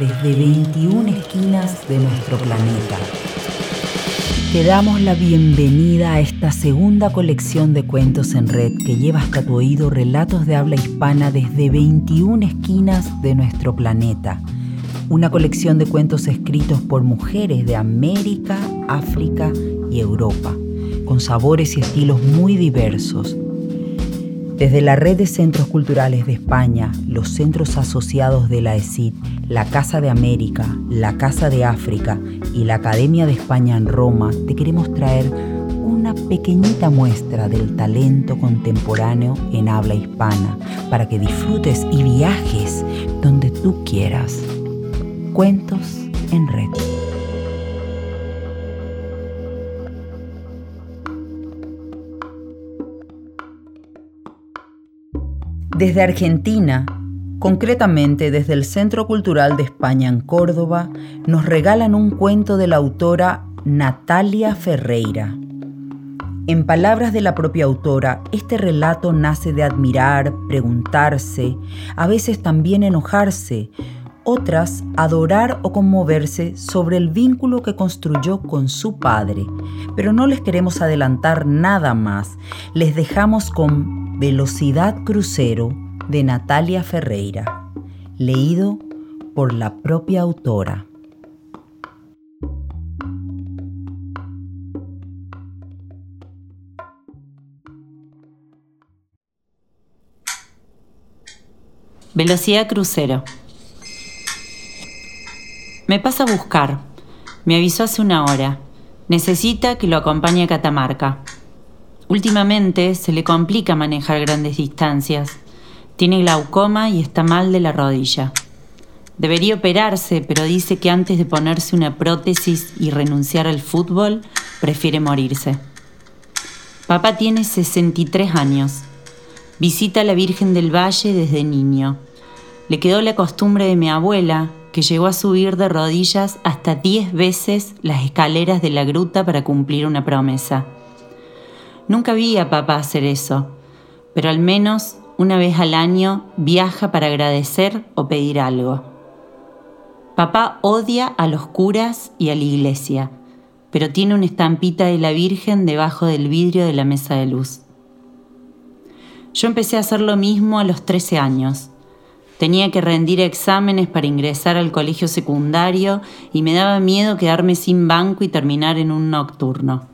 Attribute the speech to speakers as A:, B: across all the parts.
A: desde 21 esquinas de nuestro planeta. Te damos la bienvenida a esta segunda colección de cuentos en red que lleva hasta tu oído relatos de habla hispana desde 21 esquinas de nuestro planeta. Una colección de cuentos escritos por mujeres de América, África y Europa, con sabores y estilos muy diversos desde la Red de Centros Culturales de España, los centros asociados de la ESID, la Casa de América, la Casa de África y la Academia de España en Roma, te queremos traer una pequeñita muestra del talento contemporáneo en habla hispana para que disfrutes y viajes donde tú quieras. Cuentos en red. Desde Argentina, concretamente desde el Centro Cultural de España en Córdoba, nos regalan un cuento de la autora Natalia Ferreira. En palabras de la propia autora, este relato nace de admirar, preguntarse, a veces también enojarse, otras adorar o conmoverse sobre el vínculo que construyó con su padre. Pero no les queremos adelantar nada más, les dejamos con Velocidad Crucero de Natalia Ferreira, leído por la propia autora.
B: Velocidad Crucero. Me pasa a buscar. Me avisó hace una hora. Necesita que lo acompañe a Catamarca. Últimamente se le complica manejar grandes distancias. Tiene glaucoma y está mal de la rodilla. Debería operarse, pero dice que antes de ponerse una prótesis y renunciar al fútbol, prefiere morirse. Papá tiene 63 años. Visita a la Virgen del Valle desde niño. Le quedó la costumbre de mi abuela, que llegó a subir de rodillas hasta 10 veces las escaleras de la gruta para cumplir una promesa. Nunca vi a papá hacer eso, pero al menos una vez al año viaja para agradecer o pedir algo. Papá odia a los curas y a la iglesia, pero tiene una estampita de la Virgen debajo del vidrio de la mesa de luz. Yo empecé a hacer lo mismo a los 13 años. Tenía que rendir exámenes para ingresar al colegio secundario y me daba miedo quedarme sin banco y terminar en un nocturno.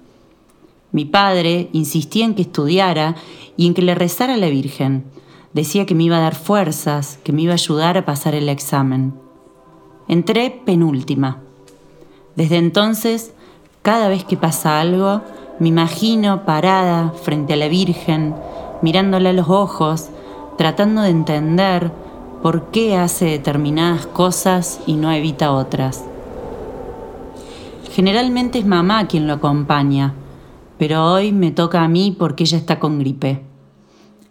B: Mi padre insistía en que estudiara y en que le rezara a la Virgen. Decía que me iba a dar fuerzas, que me iba a ayudar a pasar el examen. Entré penúltima. Desde entonces, cada vez que pasa algo, me imagino parada frente a la Virgen, mirándola a los ojos, tratando de entender por qué hace determinadas cosas y no evita otras. Generalmente es mamá quien lo acompaña, pero hoy me toca a mí porque ella está con gripe.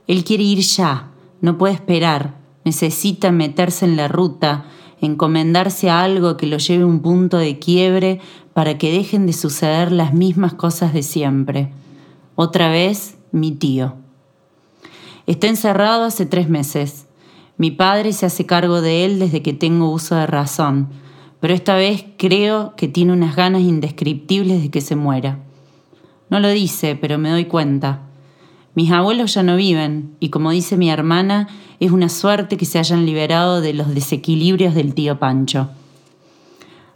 B: Él quiere ir ya, no puede esperar, necesita meterse en la ruta, encomendarse a algo que lo lleve a un punto de quiebre para que dejen de suceder las mismas cosas de siempre. Otra vez, mi tío. Está encerrado hace tres meses. Mi padre se hace cargo de él desde que tengo uso de razón, pero esta vez creo que tiene unas ganas indescriptibles de que se muera. No lo dice, pero me doy cuenta. Mis abuelos ya no viven, y como dice mi hermana, es una suerte que se hayan liberado de los desequilibrios del tío Pancho.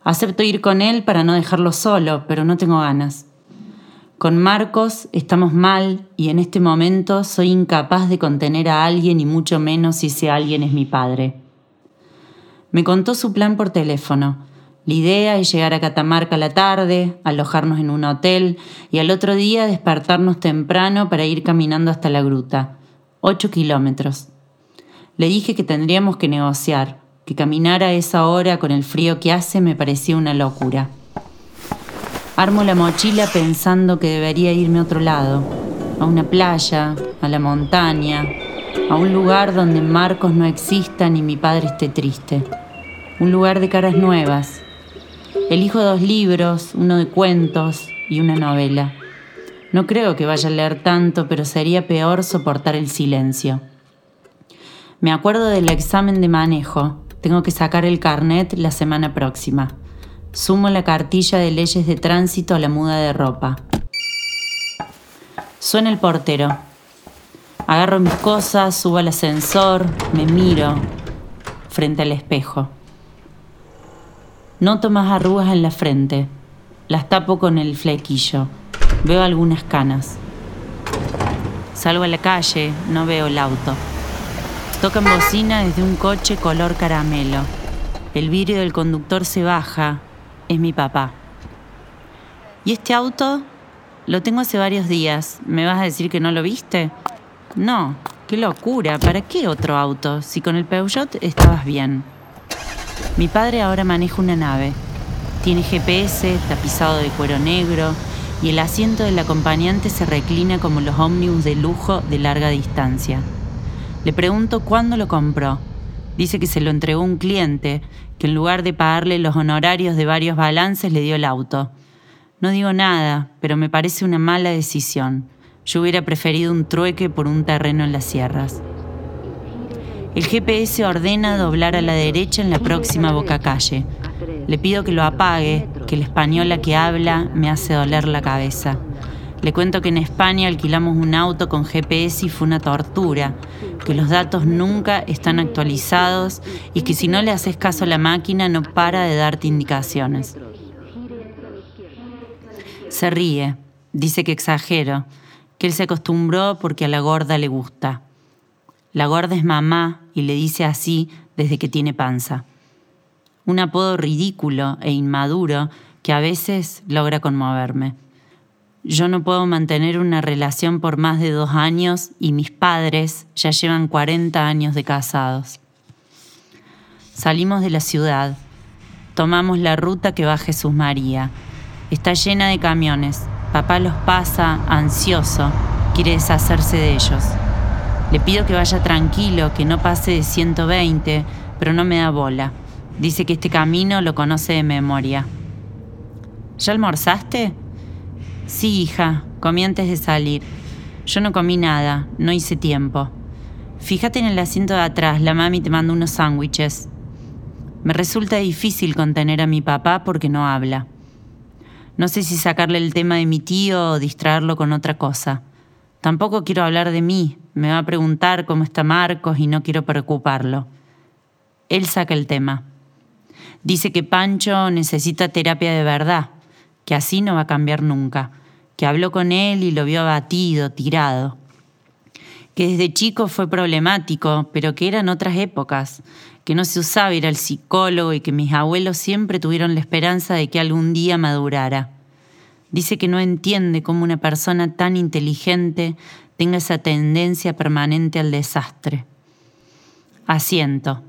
B: Acepto ir con él para no dejarlo solo, pero no tengo ganas. Con Marcos estamos mal y en este momento soy incapaz de contener a alguien y mucho menos si ese alguien es mi padre. Me contó su plan por teléfono la idea es llegar a Catamarca a la tarde, alojarnos en un hotel y al otro día despertarnos temprano para ir caminando hasta la gruta. Ocho kilómetros. Le dije que tendríamos que negociar, que caminar a esa hora con el frío que hace me parecía una locura. Armo la mochila pensando que debería irme a otro lado, a una playa, a la montaña, a un lugar donde Marcos no exista ni mi padre esté triste. Un lugar de caras nuevas, Elijo dos libros, uno de cuentos y una novela. No creo que vaya a leer tanto, pero sería peor soportar el silencio. Me acuerdo del examen de manejo, Tengo que sacar el carnet la semana próxima. Sumo la cartilla de leyes de tránsito a la muda de ropa. Suena el portero. Agarro mis cosas, subo al ascensor, me miro frente al espejo. Noto más arrugas en la frente. Las tapo con el flequillo. Veo algunas canas. Salgo a la calle, no veo el auto. Tocan bocina desde un coche color caramelo. El vidrio del conductor se baja. Es mi papá. ¿Y este auto? Lo tengo hace varios días. ¿Me vas a decir que no lo viste? No, qué locura. ¿Para qué otro auto? Si con el Peugeot estabas bien. Mi padre ahora maneja una nave. Tiene GPS, tapizado de cuero negro y el asiento del acompañante se reclina como los ómnibus de lujo de larga distancia. Le pregunto cuándo lo compró. Dice que se lo entregó un cliente, que en lugar de pagarle los honorarios de varios balances le dio el auto. No digo nada, pero me parece una mala decisión. Yo hubiera preferido un trueque por un terreno en las sierras. El GPS ordena doblar a la derecha en la próxima boca calle. Le pido que lo apague, que la española que habla me hace doler la cabeza. Le cuento que en España alquilamos un auto con GPS y fue una tortura, que los datos nunca están actualizados y que si no le haces caso a la máquina no para de darte indicaciones. Se ríe, dice que exagero, que él se acostumbró porque a la gorda le gusta. La gorda es mamá y le dice así desde que tiene panza. Un apodo ridículo e inmaduro que a veces logra conmoverme. Yo no puedo mantener una relación por más de dos años y mis padres ya llevan 40 años de casados. Salimos de la ciudad, tomamos la ruta que va Jesús María. Está llena de camiones. Papá los pasa ansioso, quiere deshacerse de ellos. Le pido que vaya tranquilo, que no pase de 120, pero no me da bola. Dice que este camino lo conoce de memoria. ¿Ya almorzaste? Sí, hija, comí antes de salir. Yo no comí nada, no hice tiempo. Fíjate en el asiento de atrás, la mami te manda unos sándwiches. Me resulta difícil contener a mi papá porque no habla. No sé si sacarle el tema de mi tío o distraerlo con otra cosa. Tampoco quiero hablar de mí, me va a preguntar cómo está Marcos y no quiero preocuparlo. Él saca el tema. Dice que Pancho necesita terapia de verdad, que así no va a cambiar nunca que habló con él y lo vio abatido, tirado, que desde chico fue problemático, pero que eran otras épocas, que no se usaba ir al psicólogo y que mis abuelos siempre tuvieron la esperanza de que algún día madurara. Dice que no entiende cómo una persona tan inteligente tenga esa tendencia permanente al desastre. Asiento.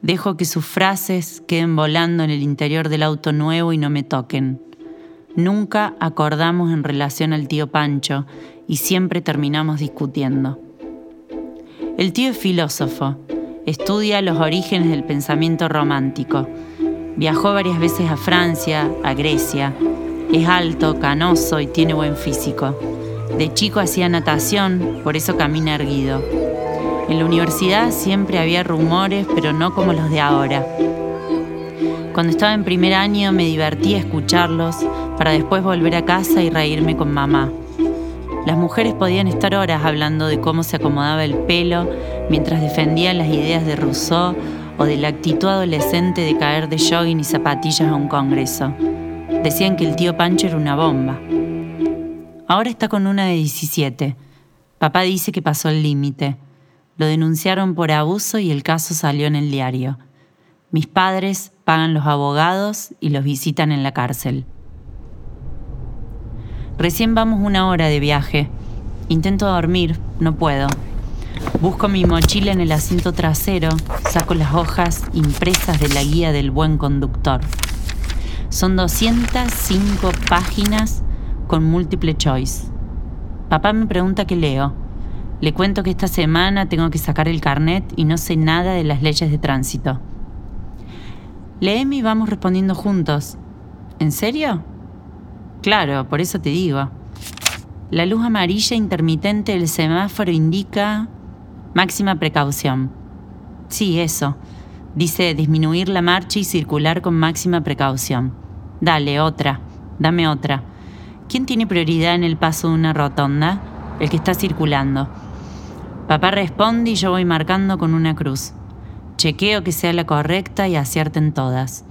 B: Dejo que sus frases queden volando en el interior del auto nuevo y no me toquen. Nunca acordamos en relación al tío Pancho y siempre terminamos discutiendo. El tío es filósofo, estudia los orígenes del pensamiento romántico. Viajó varias veces a Francia, a Grecia. Es alto, canoso y tiene buen físico. De chico hacía natación, por eso camina erguido. En la universidad siempre había rumores, pero no como los de ahora. Cuando estaba en primer año me divertía escucharlos para después volver a casa y reírme con mamá. Las mujeres podían estar horas hablando de cómo se acomodaba el pelo mientras defendían las ideas de Rousseau o de la actitud adolescente de caer de jogging y zapatillas a un congreso. Decían que el tío Pancho era una bomba. Ahora está con una de 17. Papá dice que pasó el límite. Lo denunciaron por abuso y el caso salió en el diario. Mis padres pagan los abogados y los visitan en la cárcel. Recién vamos una hora de viaje. Intento dormir, no puedo. Busco mi mochila en el asiento trasero, saco las hojas impresas de la guía del buen conductor. Son 205 páginas con múltiple choice. Papá me pregunta qué leo. Le cuento que esta semana tengo que sacar el carnet y no sé nada de las leyes de tránsito. Léeme y vamos respondiendo juntos. ¿En serio? Claro, por eso te digo. La luz amarilla intermitente del semáforo indica máxima precaución. Sí, eso. Dice disminuir la marcha y circular con máxima precaución. Dale, otra. Dame otra. ¿Quién tiene prioridad en el paso de una rotonda? El que está circulando. Papá responde y yo voy marcando con una cruz. Chequeo que sea la correcta y acierten todas.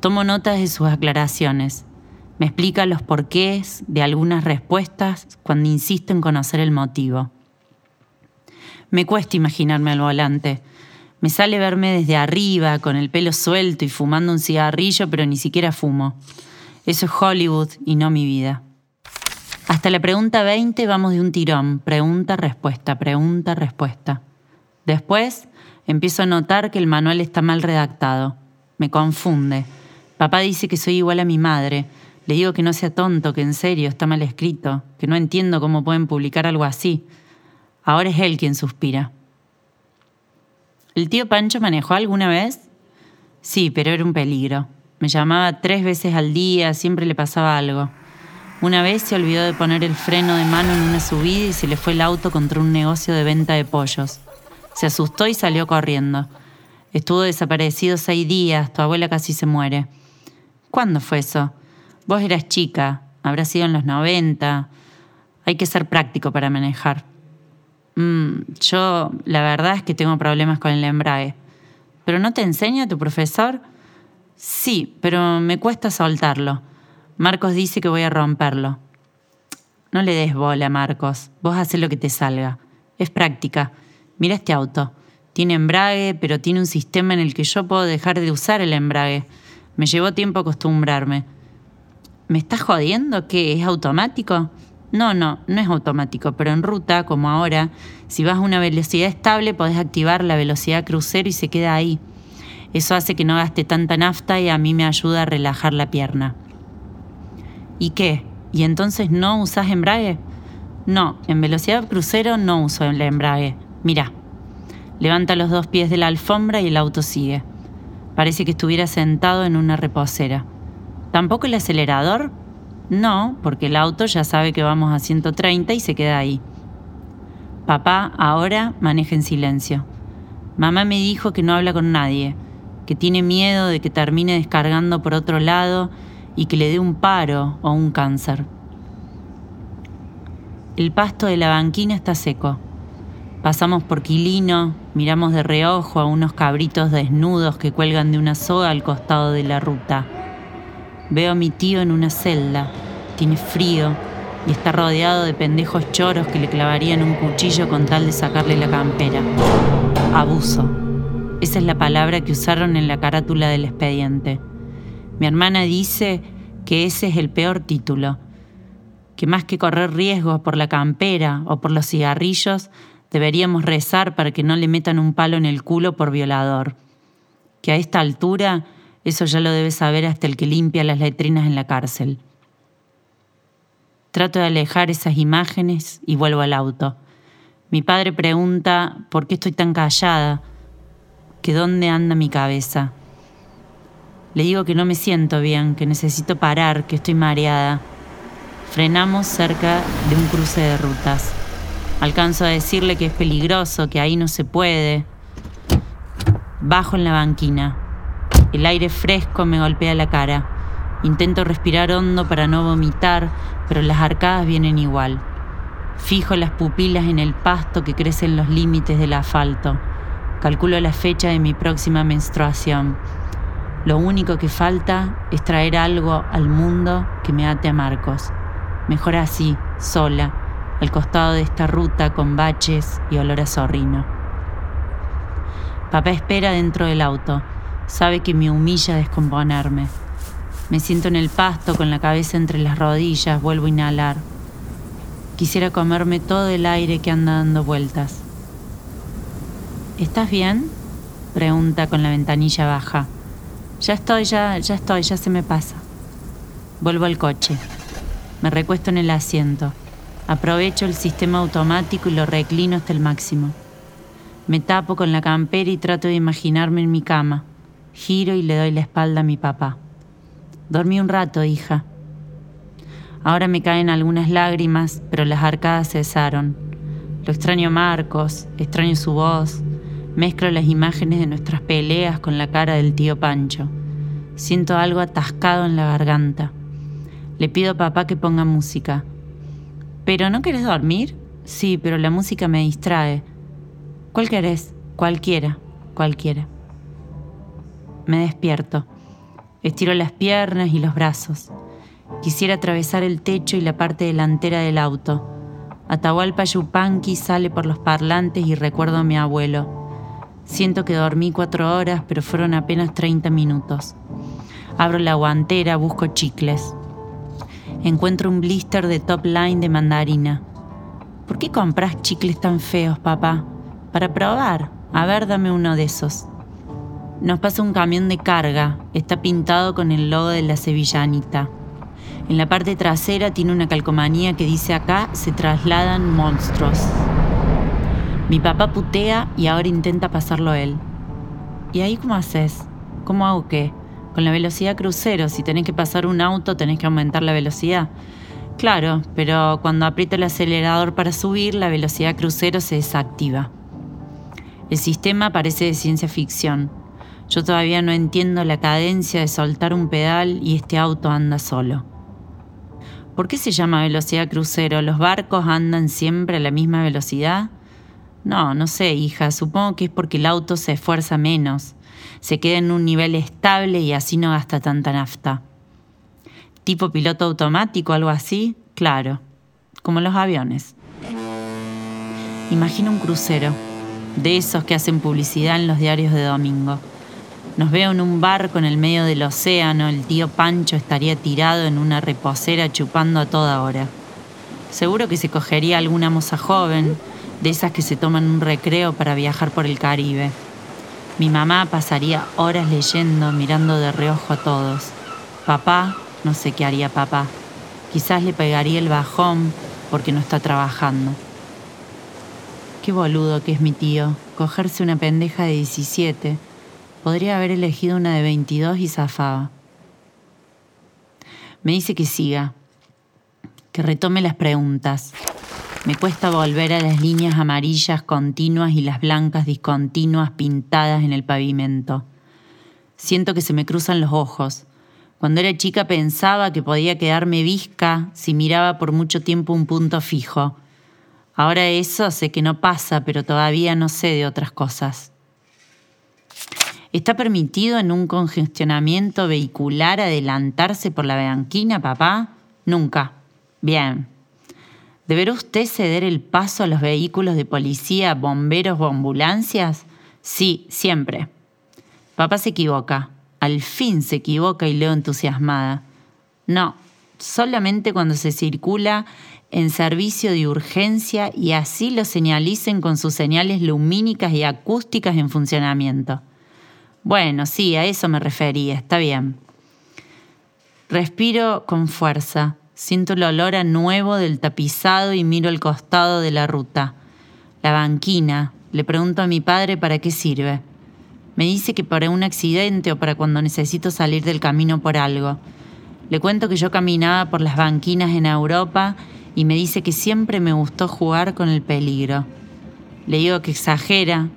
B: Tomo notas de sus aclaraciones. Me explica los porqués de algunas respuestas cuando insisto en conocer el motivo. Me cuesta imaginarme al volante. Me sale verme desde arriba, con el pelo suelto y fumando un cigarrillo, pero ni siquiera fumo. Eso es Hollywood y no mi vida. Hasta la pregunta 20 vamos de un tirón, pregunta, respuesta, pregunta, respuesta. Después empiezo a notar que el manual está mal redactado. Me confunde. Papá dice que soy igual a mi madre. Le digo que no sea tonto, que en serio está mal escrito, que no entiendo cómo pueden publicar algo así. Ahora es él quien suspira. ¿El tío Pancho manejó alguna vez? Sí, pero era un peligro. Me llamaba tres veces al día, siempre le pasaba algo. Una vez se olvidó de poner el freno de mano en una subida y se le fue el auto contra un negocio de venta de pollos. Se asustó y salió corriendo. Estuvo desaparecido seis días, tu abuela casi se muere. ¿Cuándo fue eso? Vos eras chica, habrá sido en los 90. Hay que ser práctico para manejar. Mm, yo la verdad es que tengo problemas con el embrague. ¿Pero no te enseña tu profesor? Sí, pero me cuesta soltarlo. Marcos dice que voy a romperlo. No le des bola, Marcos. Vos haces lo que te salga. Es práctica. Mira este auto. Tiene embrague, pero tiene un sistema en el que yo puedo dejar de usar el embrague. Me llevó tiempo acostumbrarme. ¿Me estás jodiendo? ¿Qué? ¿Es automático? No, no, no es automático, pero en ruta, como ahora, si vas a una velocidad estable, podés activar la velocidad crucero y se queda ahí. Eso hace que no gaste tanta nafta y a mí me ayuda a relajar la pierna. ¿Y qué? ¿Y entonces no usás embrague? No, en velocidad crucero no uso el embrague. Mira, levanta los dos pies de la alfombra y el auto sigue. Parece que estuviera sentado en una reposera. ¿Tampoco el acelerador? No, porque el auto ya sabe que vamos a 130 y se queda ahí. Papá ahora maneja en silencio. Mamá me dijo que no habla con nadie, que tiene miedo de que termine descargando por otro lado y que le dé un paro o un cáncer. El pasto de la banquina está seco. Pasamos por Quilino, miramos de reojo a unos cabritos desnudos que cuelgan de una soga al costado de la ruta. Veo a mi tío en una celda, tiene frío y está rodeado de pendejos choros que le clavarían un cuchillo con tal de sacarle la campera. Abuso. Esa es la palabra que usaron en la carátula del expediente. Mi hermana dice que ese es el peor título, que más que correr riesgos por la campera o por los cigarrillos, deberíamos rezar para que no le metan un palo en el culo por violador. Que a esta altura eso ya lo debe saber hasta el que limpia las letrinas en la cárcel. Trato de alejar esas imágenes y vuelvo al auto. Mi padre pregunta por qué estoy tan callada, que dónde anda mi cabeza. Le digo que no me siento bien, que necesito parar, que estoy mareada. Frenamos cerca de un cruce de rutas. Alcanzo a decirle que es peligroso, que ahí no se puede. Bajo en la banquina. El aire fresco me golpea la cara. Intento respirar hondo para no vomitar, pero las arcadas vienen igual. Fijo las pupilas en el pasto que crece en los límites del asfalto. Calculo la fecha de mi próxima menstruación. Lo único que falta es traer algo al mundo que me ate a Marcos. Mejor así, sola, al costado de esta ruta con baches y olor a zorrino. Papá espera dentro del auto sabe que me humilla descomponerme. Me siento en el pasto con la cabeza entre las rodillas, vuelvo a inhalar. Quisiera comerme todo el aire que anda dando vueltas. ¿Estás bien? Pregunta con la ventanilla baja. Ya estoy, ya, ya estoy, ya se me pasa. Vuelvo al coche. Me recuesto en el asiento. Aprovecho el sistema automático y lo reclino hasta el máximo. Me tapo con la campera y trato de imaginarme en mi cama Giro y le doy la espalda a mi papá. Dormí un rato, hija. Ahora me caen algunas lágrimas, pero las arcadas cesaron. Lo extraño Marcos, extraño su voz, Mezclo las imágenes de nuestras peleas con la cara del tío Pancho. Siento algo atascado en la garganta. Le pido a papá que ponga música. ¿Pero no querés dormir? Sí, pero la música me distrae. ¿Cuál querés? Cualquiera, cualquiera. Me despierto. Estiro las piernas y los brazos. Quisiera atravesar el techo y la parte delantera del auto. Atahualpa Yupanqui sale por los parlantes y recuerdo a mi abuelo. Siento que dormí cuatro horas, pero fueron apenas 30 minutos. Abro la guantera, busco chicles. Encuentro un blister de top line de mandarina. ¿Por qué compras chicles tan feos, papá? Para probar. A ver, dame uno de esos. Nos pasa un camión de carga. Está pintado con el logo de la sevillanita. En la parte trasera tiene una calcomanía que dice acá se trasladan monstruos. Mi papá putea y ahora intenta pasarlo él. ¿Y ahí cómo haces? ¿Cómo hago qué? Con la velocidad crucero, si tenés que pasar un auto, tenés que aumentar la velocidad. Claro, pero cuando aprieto el acelerador para subir, la velocidad crucero se desactiva. El sistema parece de ciencia ficción. Yo todavía no entiendo la cadencia de soltar un pedal y este auto anda solo. ¿Por qué se llama velocidad crucero? ¿Los barcos andan siempre a la misma velocidad? No, no sé, hija, supongo que es porque el auto se esfuerza menos, se queda en un nivel estable y así no gasta tanta nafta. ¿Tipo piloto automático, algo así? Claro, como los aviones. Imagina un crucero, de esos que hacen publicidad en los diarios de domingo. Nos veo en un barco en el medio del océano, el tío Pancho estaría tirado en una reposera chupando a toda hora. Seguro que se cogería alguna moza joven, de esas que se toman un recreo para viajar por el Caribe. Mi mamá pasaría horas leyendo, mirando de reojo a todos. Papá, no sé qué haría papá. Quizás le pegaría el bajón porque no está trabajando. Qué boludo que es mi tío, cogerse una pendeja de 17. Podría haber elegido una de 22 y zafaba. Me dice que siga, que retome las preguntas. Me cuesta volver a las líneas amarillas continuas y las blancas discontinuas pintadas en el pavimento. Siento que se me cruzan los ojos. Cuando era chica pensaba que podía quedarme visca si miraba por mucho tiempo un punto fijo. Ahora eso sé que no pasa, pero todavía no sé de otras cosas. ¿Está permitido en un congestionamiento vehicular adelantarse por la banquina, papá? Nunca. Bien, ¿Deberá usted ceder el paso a los vehículos de policía, bomberos o ambulancias? Sí, siempre. Papá se equivoca. Al fin se equivoca y leo entusiasmada. No, solamente cuando se circula en servicio de urgencia y así lo señalicen con sus señales lumínicas y acústicas en funcionamiento. Bueno, sí, a eso me refería, está bien. Respiro con fuerza. Siento el olor a nuevo del tapizado y miro el costado de la ruta. La banquina. Le pregunto a mi padre para qué sirve. Me dice que para un accidente o para cuando necesito salir del camino por algo. Le cuento que yo caminaba por las banquinas en Europa y me dice que siempre me gustó jugar con el peligro. Le digo que exagera,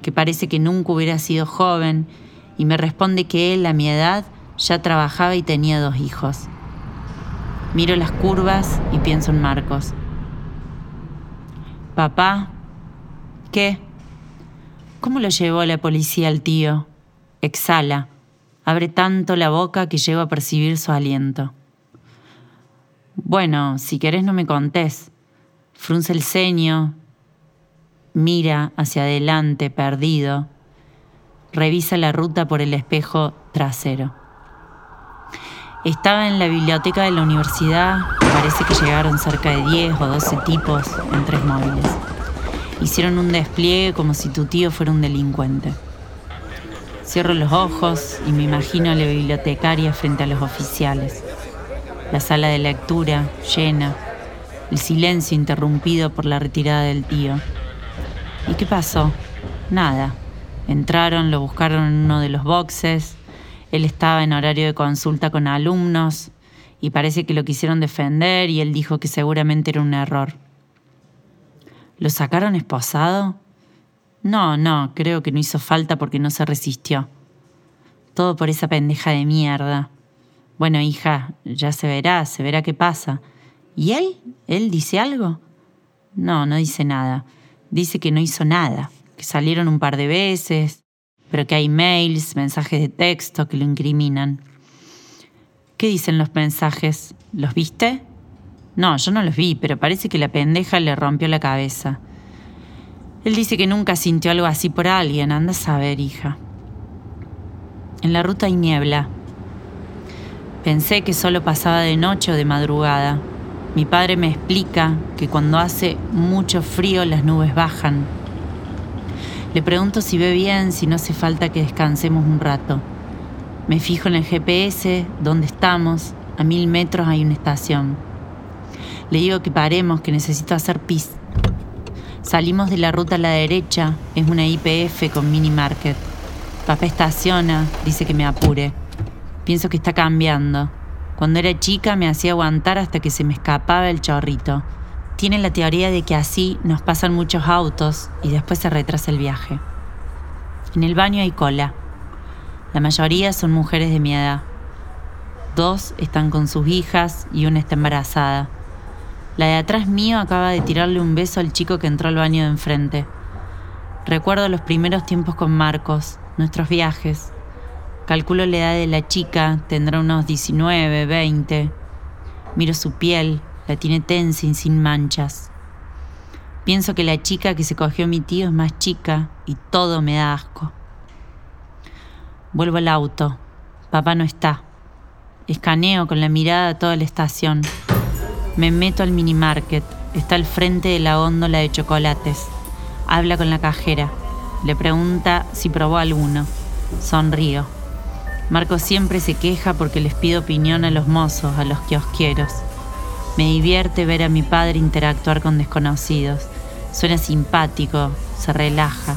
B: que parece que nunca hubiera sido joven y me responde que él a mi edad ya trabajaba y tenía dos hijos. Miro las curvas y pienso en Marcos. Papá, ¿qué? ¿Cómo lo llevó la policía al tío? Exhala. Abre tanto la boca que llego a percibir su aliento. Bueno, si querés no me contés. Frunce el ceño, mira hacia adelante, perdido. Revisa la ruta por el espejo trasero. Estaba en la biblioteca de la universidad, parece que llegaron cerca de 10 o 12 tipos en tres móviles. Hicieron un despliegue como si tu tío fuera un delincuente. Cierro los ojos y me imagino a la bibliotecaria frente a los oficiales. La sala de lectura llena, el silencio interrumpido por la retirada del tío. ¿Y qué pasó? Nada. Entraron, lo buscaron en uno de los boxes, él estaba en horario de consulta con alumnos y parece que lo quisieron defender y él dijo que seguramente era un error. ¿Lo sacaron esposado? No, no, creo que no hizo falta porque no se resistió. Todo por esa pendeja de mierda. Bueno, hija, ya se verá, se verá qué pasa. ¿Y él? ¿Él dice algo? No, no dice nada. Dice que no hizo nada, que salieron un par de veces, pero que hay mails, mensajes de texto que lo incriminan. ¿Qué dicen los mensajes? ¿Los viste? No, yo no los vi, pero parece que la pendeja le rompió la cabeza. Él dice que nunca sintió algo así por alguien. Anda a saber, hija. En la ruta hay niebla. Pensé que solo pasaba de noche o de madrugada. Mi padre me explica que cuando hace mucho frío las nubes bajan. Le pregunto si ve bien, si no hace falta que descansemos un rato. Me fijo en el GPS, dónde estamos. A mil metros hay una estación. Le digo que paremos, que necesito hacer pis. Salimos de la ruta a la derecha, es una IPF con mini market. Papá estaciona, dice que me apure. Pienso que está cambiando. Cuando era chica me hacía aguantar hasta que se me escapaba el chorrito. Tiene la teoría de que así nos pasan muchos autos y después se retrasa el viaje. En el baño hay cola. La mayoría son mujeres de mi edad. Dos están con sus hijas y una está embarazada. La de atrás mío acaba de tirarle un beso al chico que entró al baño de enfrente. Recuerdo los primeros tiempos con Marcos, nuestros viajes. Calculo la edad de la chica, tendrá unos 19, 20. Miro su piel, tiene tensa y sin manchas. Pienso que la chica que se cogió mi tío es más chica y todo me da asco. Vuelvo al auto. Papá no está. Escaneo con la mirada toda la estación. Me meto al mini market. Está al frente de la góndola de chocolates. Habla con la cajera. Le pregunta si probó alguno. Sonrío. Marco siempre se queja porque les pido opinión a los mozos, a los kiosqueros. Me divierte ver a mi padre interactuar con desconocidos. Suena simpático, se relaja.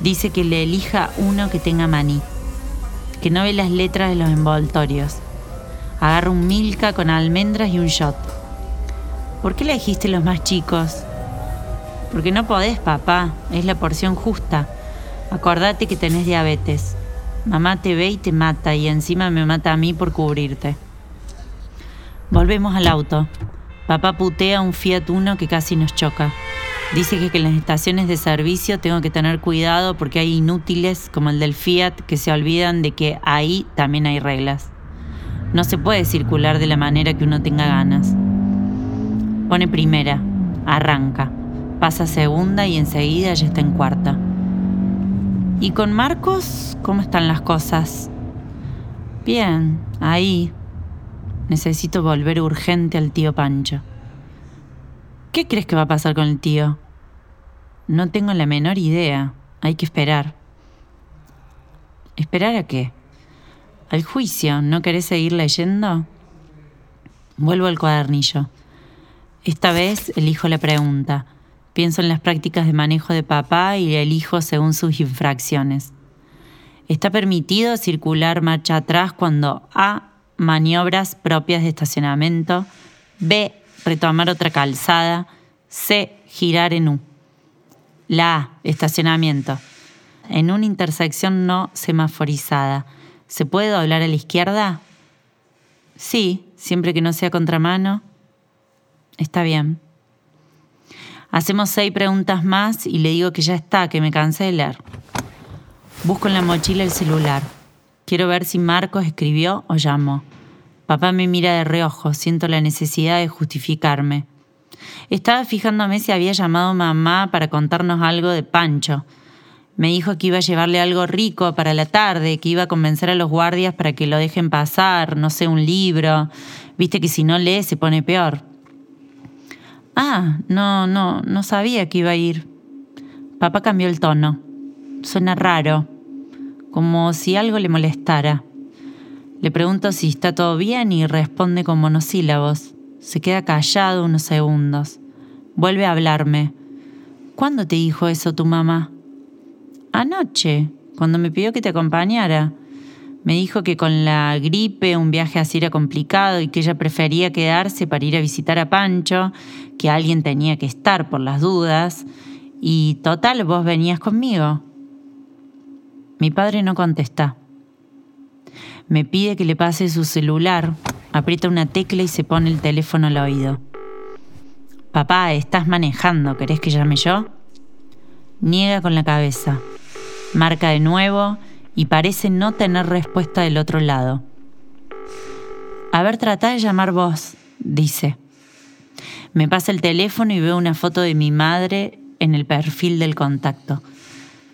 B: Dice que le elija uno que tenga maní, que no ve las letras de los envoltorios. Agarra un milka con almendras y un shot. ¿Por qué le dijiste los más chicos? Porque no podés, papá, es la porción justa. Acordate que tenés diabetes. Mamá te ve y te mata y encima me mata a mí por cubrirte. Volvemos al auto. Papá putea un Fiat Uno que casi nos choca. Dice que, en las estaciones de servicio tengo que tener cuidado porque hay inútiles como el del Fiat que se olvidan de que ahí también hay reglas. No se puede circular de la manera que uno tenga ganas. Pone primera, arranca, pasa segunda y enseguida ya está en cuarta. ¿Y con Marcos cómo están las cosas? Bien, ahí. Necesito volver urgente al tío Pancho. ¿Qué crees que va a pasar con el tío? No tengo la menor idea. Hay que esperar. ¿Esperar a qué? ¿Al juicio? ¿No querés seguir leyendo? Vuelvo al cuadernillo. Esta vez elijo la pregunta. Pienso en las prácticas de manejo de papá y elijo según sus infracciones. Está permitido circular marcha atrás cuando A. Maniobras propias de estacionamiento. B. Retomar otra calzada. C. Girar en U. La A. Estacionamiento. En una intersección no semaforizada. ¿Se puede doblar a la izquierda? Sí, siempre que no sea contramano. Está bien. Hacemos seis preguntas más y le digo que ya está, que me cansé de leer. Busco en la mochila el celular. Quiero ver si Marcos escribió o llamó. Papá me mira de reojo, siento la necesidad de justificarme. Estaba fijándome si había llamado mamá para contarnos algo de Pancho. Me dijo que iba a llevarle algo rico para la tarde, que iba a convencer a los guardias para que lo dejen pasar, no sé, un libro. Viste que si no lee se pone peor. Ah, no, no, no sabía que iba a ir. Papá cambió el tono. Suena raro, como si algo le molestara. Le pregunto si está todo bien y responde con monosílabos. Se queda callado unos segundos. Vuelve a hablarme. ¿Cuándo te dijo eso tu mamá? Anoche, cuando me pidió que te acompañara. Me dijo que con la gripe un viaje así era complicado y que ella prefería quedarse para ir a visitar a Pancho, que alguien tenía que estar por las dudas, Y total, vos venías conmigo. Mi padre no contesta. Me pide que le pase su celular, aprieta una tecla y se pone el teléfono al oído. Papá, estás manejando, ¿querés que llame yo? Niega con la cabeza. Marca de nuevo y parece no tener respuesta del otro lado. A ver, trata de llamar vos, dice. Me pasa el teléfono y veo una foto de mi madre en el perfil del contacto.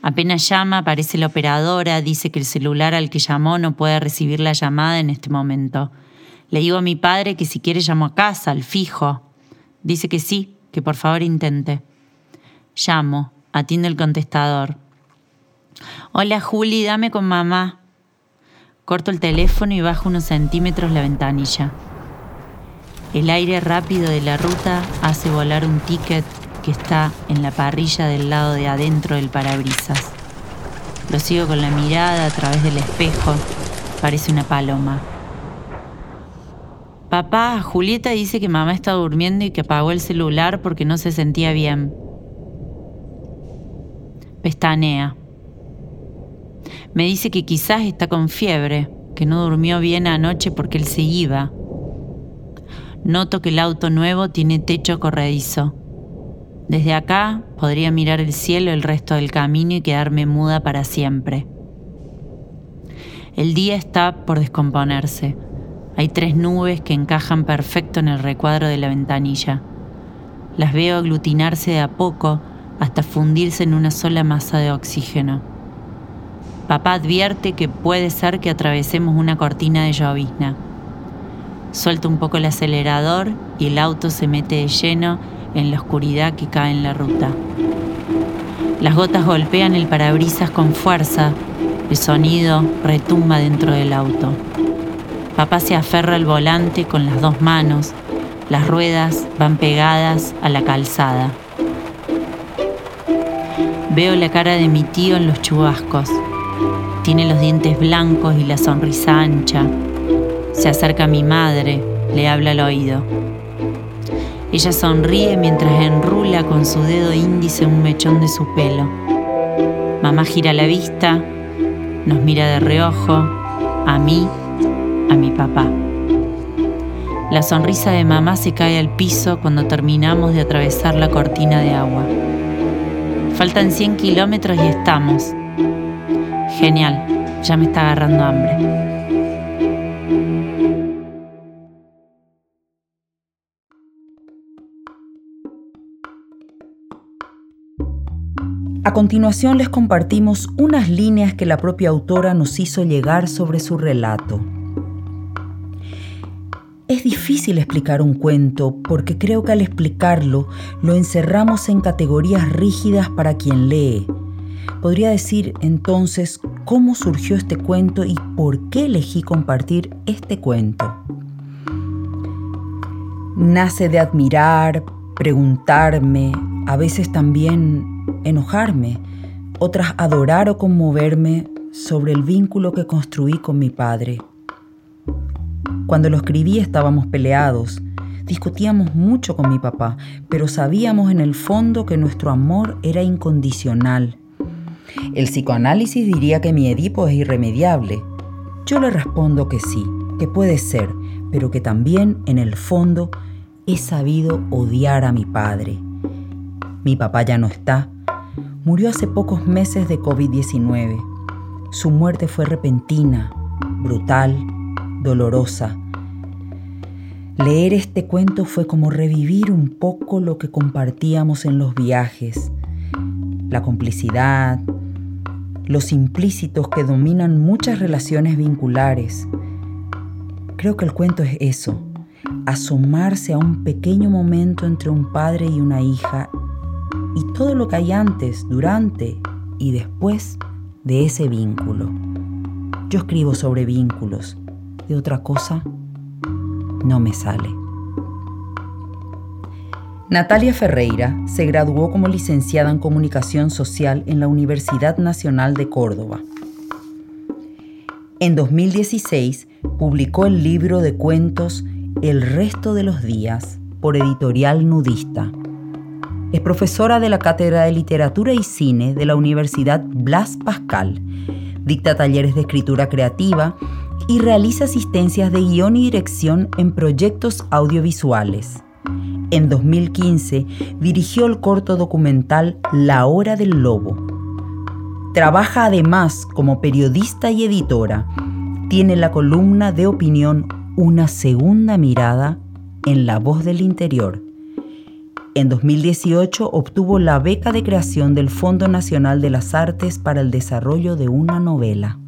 B: Apenas llama, aparece la operadora, dice que el celular al que llamó no puede recibir la llamada en este momento. Le digo a mi padre que si quiere llamo a casa, al fijo. Dice que sí, que por favor intente. Llamo, atiende el contestador. Hola Juli, dame con mamá. Corto el teléfono y bajo unos centímetros la ventanilla. El aire rápido de la ruta hace volar un ticket que está en la parrilla del lado de adentro del parabrisas. Lo sigo con la mirada a través del espejo. Parece una paloma. Papá, Julieta dice que mamá está durmiendo y que apagó el celular porque no se sentía bien. Pestanea. Me dice que quizás está con fiebre, que no durmió bien anoche porque él se iba. Noto que el auto nuevo tiene techo corredizo. Desde acá podría mirar el cielo el resto del camino y quedarme muda para siempre. El día está por descomponerse. Hay tres nubes que encajan perfecto en el recuadro de la ventanilla. Las veo aglutinarse de a poco hasta fundirse en una sola masa de oxígeno. Papá advierte que puede ser que atravesemos una cortina de llovizna. Suelto un poco el acelerador y el auto se mete de lleno en la oscuridad que cae en la ruta. Las gotas golpean el parabrisas con fuerza, el sonido retumba dentro del auto. Papá se aferra al volante con las dos manos, las ruedas van pegadas a la calzada. Veo la cara de mi tío en los chubascos. Tiene los dientes blancos y la sonrisa ancha. Se acerca a mi madre, le habla al oído. Ella sonríe mientras enrula con su dedo índice un mechón de su pelo. Mamá gira la vista, nos mira de reojo, a mí, a mi papá. La sonrisa de mamá se cae al piso cuando terminamos de atravesar la cortina de agua. Faltan 100 kilómetros y estamos. Genial, ya me está agarrando hambre.
A: A continuación les compartimos unas líneas que la propia autora nos hizo llegar sobre su relato. Es difícil explicar un cuento porque creo que al explicarlo lo encerramos en categorías rígidas para quien lee. Podría decir entonces cómo surgió este cuento y por qué elegí compartir este cuento. Nace de admirar, preguntarme, a veces también enojarme, otras adorar o conmoverme sobre el vínculo que construí con mi padre. Cuando lo escribí estábamos peleados, discutíamos mucho con mi papá, pero sabíamos en el fondo que nuestro amor era incondicional. El psicoanálisis diría que mi Edipo es irremediable. Yo le respondo que sí, que puede ser, pero que también en el fondo he sabido odiar a mi padre. Mi papá ya no está, murió hace pocos meses de COVID-19. Su muerte fue repentina, brutal, dolorosa. Leer este cuento fue como revivir un poco lo que compartíamos en los viajes, la complicidad, los implícitos que dominan muchas relaciones vinculares. Creo que el cuento es eso, asomarse a un pequeño momento entre un padre y una hija y todo lo que hay antes, durante y después de ese vínculo. Yo escribo sobre vínculos, de otra cosa no me sale. Natalia Ferreira se graduó como licenciada en Comunicación Social en la Universidad Nacional de Córdoba. En 2016 publicó el libro de cuentos El resto de los días por editorial nudista Es profesora de la Cátedra de Literatura y Cine de la Universidad Blas Pascal. Dicta talleres de escritura creativa y realiza asistencias de guion y dirección en proyectos audiovisuales. En 2015 dirigió el corto documental La Hora del Lobo. Trabaja además como periodista y editora. Tiene la columna de opinión Una Segunda Mirada en La Voz del Interior en 2018 obtuvo la beca de creación del Fondo Nacional de las Artes para el desarrollo de una novela.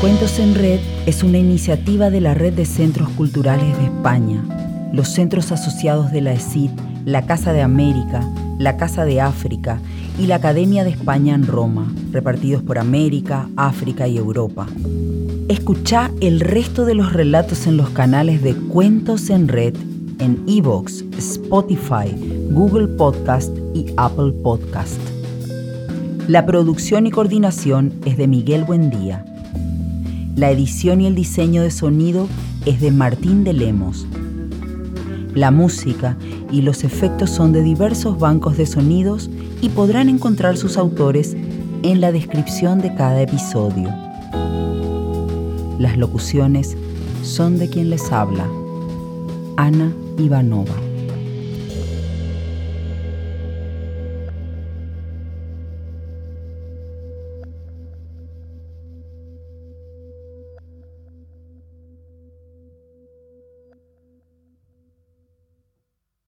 A: Cuentos en Red es una iniciativa de la Red de Centros Culturales de España, los centros asociados de la ESID, la Casa de América, la Casa de África y la Academia de España en Roma, repartidos por América, África y Europa. Escucha el resto de los relatos en los canales de Cuentos en Red en Evox, Spotify, Google Podcast y Apple Podcast. La producción y coordinación es de Miguel Buendía. La edición y el diseño de sonido es de Martín de Lemos. La música y los efectos son de diversos bancos de sonidos y podrán encontrar sus autores en la descripción de cada episodio. Las locuciones son de quien les habla, Ana Ivanova.